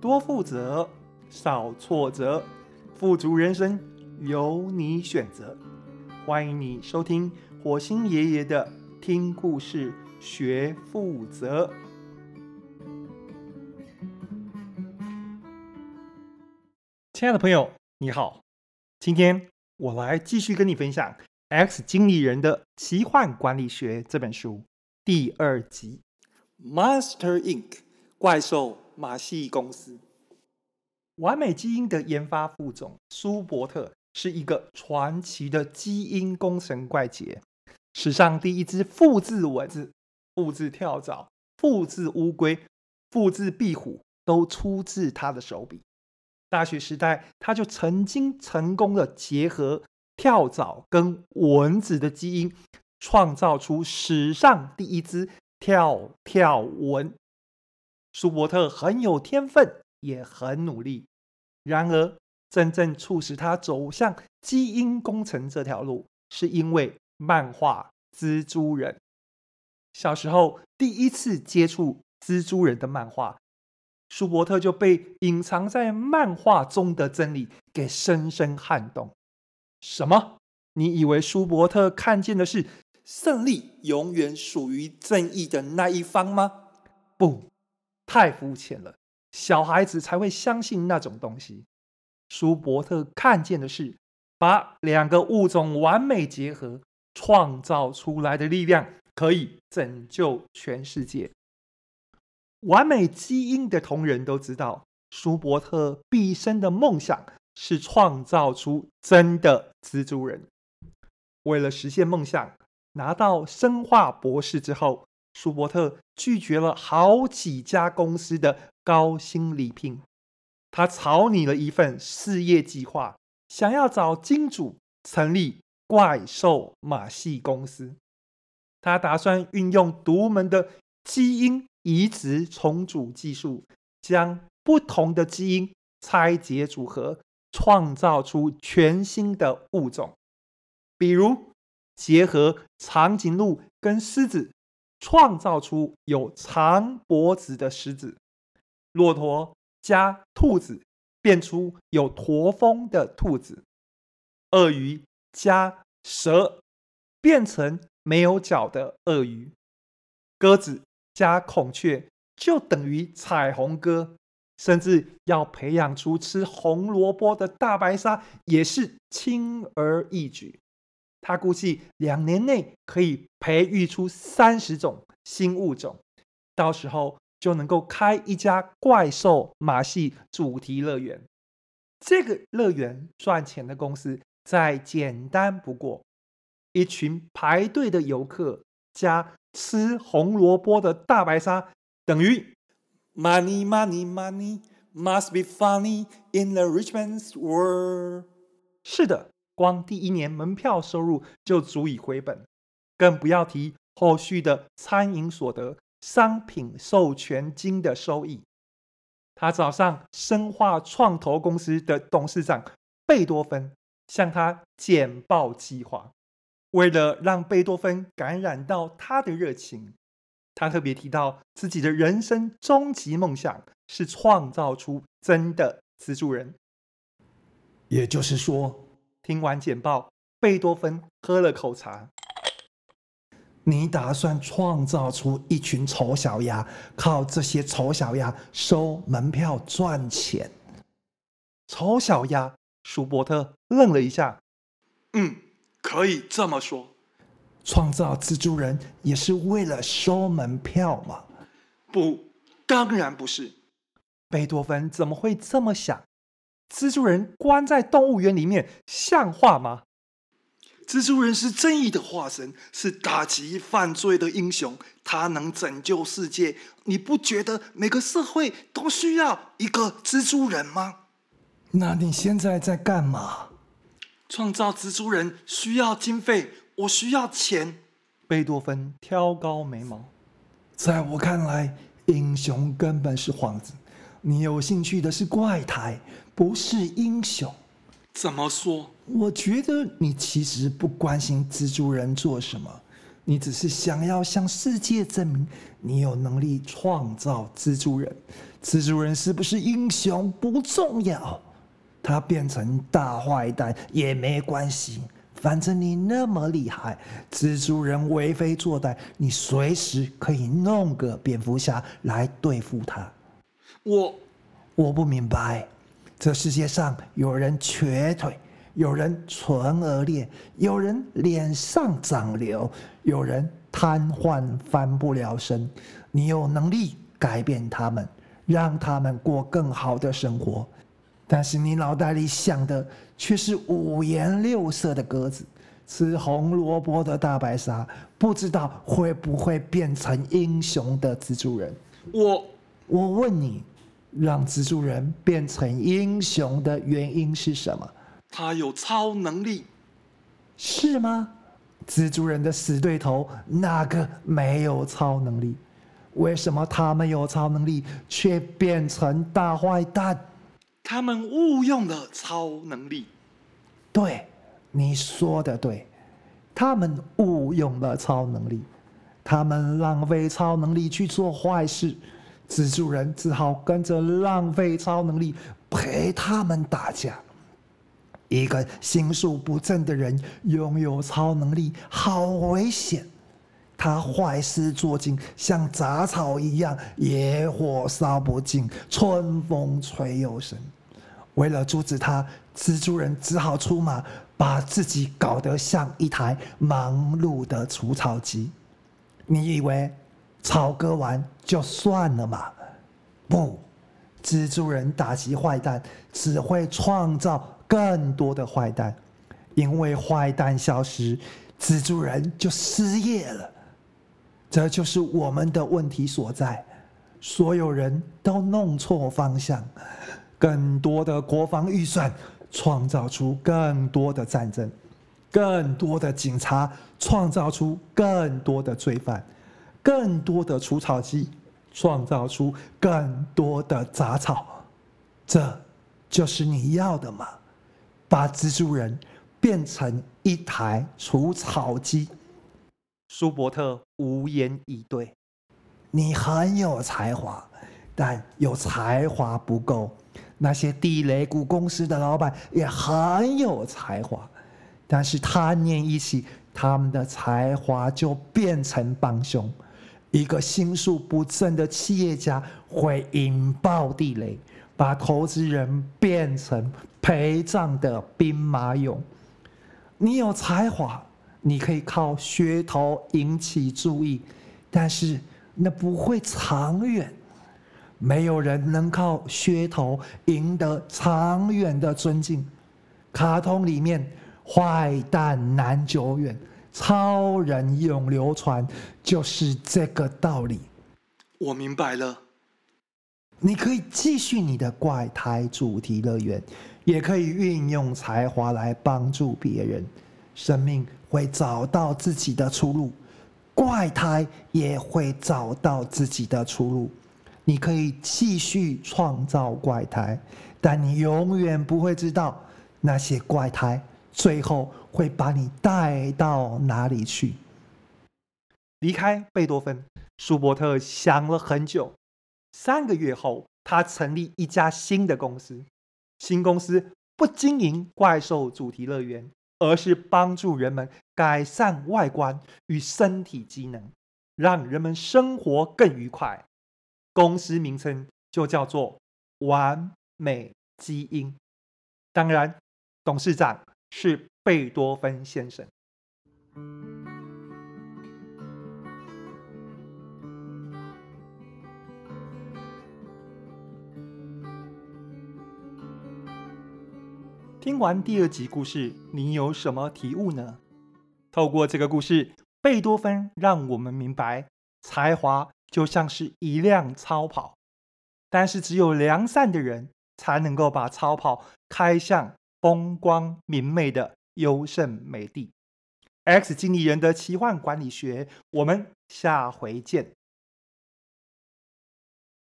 多负责，少挫折，富足人生由你选择。欢迎你收听火星爷爷的听故事学负责。亲爱的朋友，你好，今天我来继续跟你分享《X 经理人的奇幻管理学》这本书第二集《Monster Inc》怪兽马戏公司。完美基因的研发副总舒伯特是一个传奇的基因工程怪杰，史上第一只复制蚊子、复制跳蚤、复制乌龟、复制壁虎都出自他的手笔。大学时代，他就曾经成功的结合跳蚤跟蚊子的基因，创造出史上第一只跳跳蚊。舒伯特很有天分，也很努力。然而，真正促使他走向基因工程这条路，是因为漫画《蜘蛛人》。小时候第一次接触蜘蛛人的漫画。舒伯特就被隐藏在漫画中的真理给深深撼动。什么？你以为舒伯特看见的是胜利永远属于正义的那一方吗？不，太肤浅了。小孩子才会相信那种东西。舒伯特看见的是把两个物种完美结合，创造出来的力量可以拯救全世界。完美基因的同仁都知道，舒伯特毕生的梦想是创造出真的蜘蛛人。为了实现梦想，拿到生化博士之后，舒伯特拒绝了好几家公司的高薪礼聘。他草拟了一份事业计划，想要找金主成立怪兽马戏公司。他打算运用独门的基因。移植重组技术将不同的基因拆解组合，创造出全新的物种。比如，结合长颈鹿跟狮子，创造出有长脖子的狮子；骆驼加兔子，变出有驼峰的兔子；鳄鱼加蛇，变成没有脚的鳄鱼；鸽子。加孔雀就等于彩虹鸽，甚至要培养出吃红萝卜的大白鲨也是轻而易举。他估计两年内可以培育出三十种新物种，到时候就能够开一家怪兽马戏主题乐园。这个乐园赚钱的公司再简单不过，一群排队的游客加。吃红萝卜的大白鲨等于 money money money must be funny in the rich man's world。是的，光第一年门票收入就足以回本，更不要提后续的餐饮所得、商品授权金的收益。他找上生化创投公司的董事长贝多芬，向他简报计划。为了让贝多芬感染到他的热情，他特别提到自己的人生终极梦想是创造出真的资助人。也就是说，听完简报，贝多芬喝了口茶。你打算创造出一群丑小鸭，靠这些丑小鸭收门票赚钱？丑小鸭，舒伯特愣了一下。嗯。可以这么说，创造蜘蛛人也是为了收门票吗？不，当然不是。贝多芬怎么会这么想？蜘蛛人关在动物园里面，像话吗？蜘蛛人是正义的化身，是打击犯罪的英雄，他能拯救世界。你不觉得每个社会都需要一个蜘蛛人吗？那你现在在干嘛？创造蜘蛛人需要经费，我需要钱。贝多芬挑高眉毛，在我看来，英雄根本是幌子。你有兴趣的是怪胎，不是英雄。怎么说？我觉得你其实不关心蜘蛛人做什么，你只是想要向世界证明你有能力创造蜘蛛人。蜘蛛人是不是英雄不重要，他变成大坏蛋也没关系。反正你那么厉害，蜘蛛人为非作歹，你随时可以弄个蝙蝠侠来对付他。我我不明白，这世界上有人瘸腿，有人唇腭裂，有人脸上长瘤，有人瘫痪翻不了身。你有能力改变他们，让他们过更好的生活。但是你脑袋里想的却是五颜六色的鸽子，吃红萝卜的大白鲨，不知道会不会变成英雄的蜘蛛人。我我问你，让蜘蛛人变成英雄的原因是什么？他有超能力，是吗？蜘蛛人的死对头那个没有超能力？为什么他们有超能力却变成大坏蛋？他们误用了超能力。对，你说的对，他们误用了超能力，他们浪费超能力去做坏事，蜘蛛人只好跟着浪费超能力陪他们打架。一个心术不正的人拥有超能力，好危险！他坏事做尽，像杂草一样，野火烧不尽，春风吹又生。为了阻止他，蜘蛛人只好出马，把自己搞得像一台忙碌的除草机。你以为草割完就算了嘛？不，蜘蛛人打击坏蛋只会创造更多的坏蛋，因为坏蛋消失，蜘蛛人就失业了。这就是我们的问题所在，所有人都弄错方向。更多的国防预算，创造出更多的战争；更多的警察，创造出更多的罪犯；更多的除草机，创造出更多的杂草。这就是你要的吗？把蜘蛛人变成一台除草机？舒伯特无言以对。你很有才华，但有才华不够。那些地雷谷公司的老板也很有才华，但是贪念一起，他们的才华就变成帮凶。一个心术不正的企业家会引爆地雷，把投资人变成陪葬的兵马俑。你有才华，你可以靠噱头引起注意，但是那不会长远。没有人能靠噱头赢得长远的尊敬。卡通里面坏蛋难久远，超人永流传，就是这个道理。我明白了。你可以继续你的怪胎主题乐园，也可以运用才华来帮助别人，生命会找到自己的出路，怪胎也会找到自己的出路。你可以继续创造怪胎，但你永远不会知道那些怪胎最后会把你带到哪里去。离开贝多芬，舒伯特想了很久。三个月后，他成立一家新的公司。新公司不经营怪兽主题乐园，而是帮助人们改善外观与身体机能，让人们生活更愉快。公司名称就叫做“完美基因”，当然，董事长是贝多芬先生。听完第二集故事，你有什么体悟呢？透过这个故事，贝多芬让我们明白才华。就像是一辆超跑，但是只有良善的人才能够把超跑开向风光明媚的优胜美地。X 经理人的奇幻管理学，我们下回见。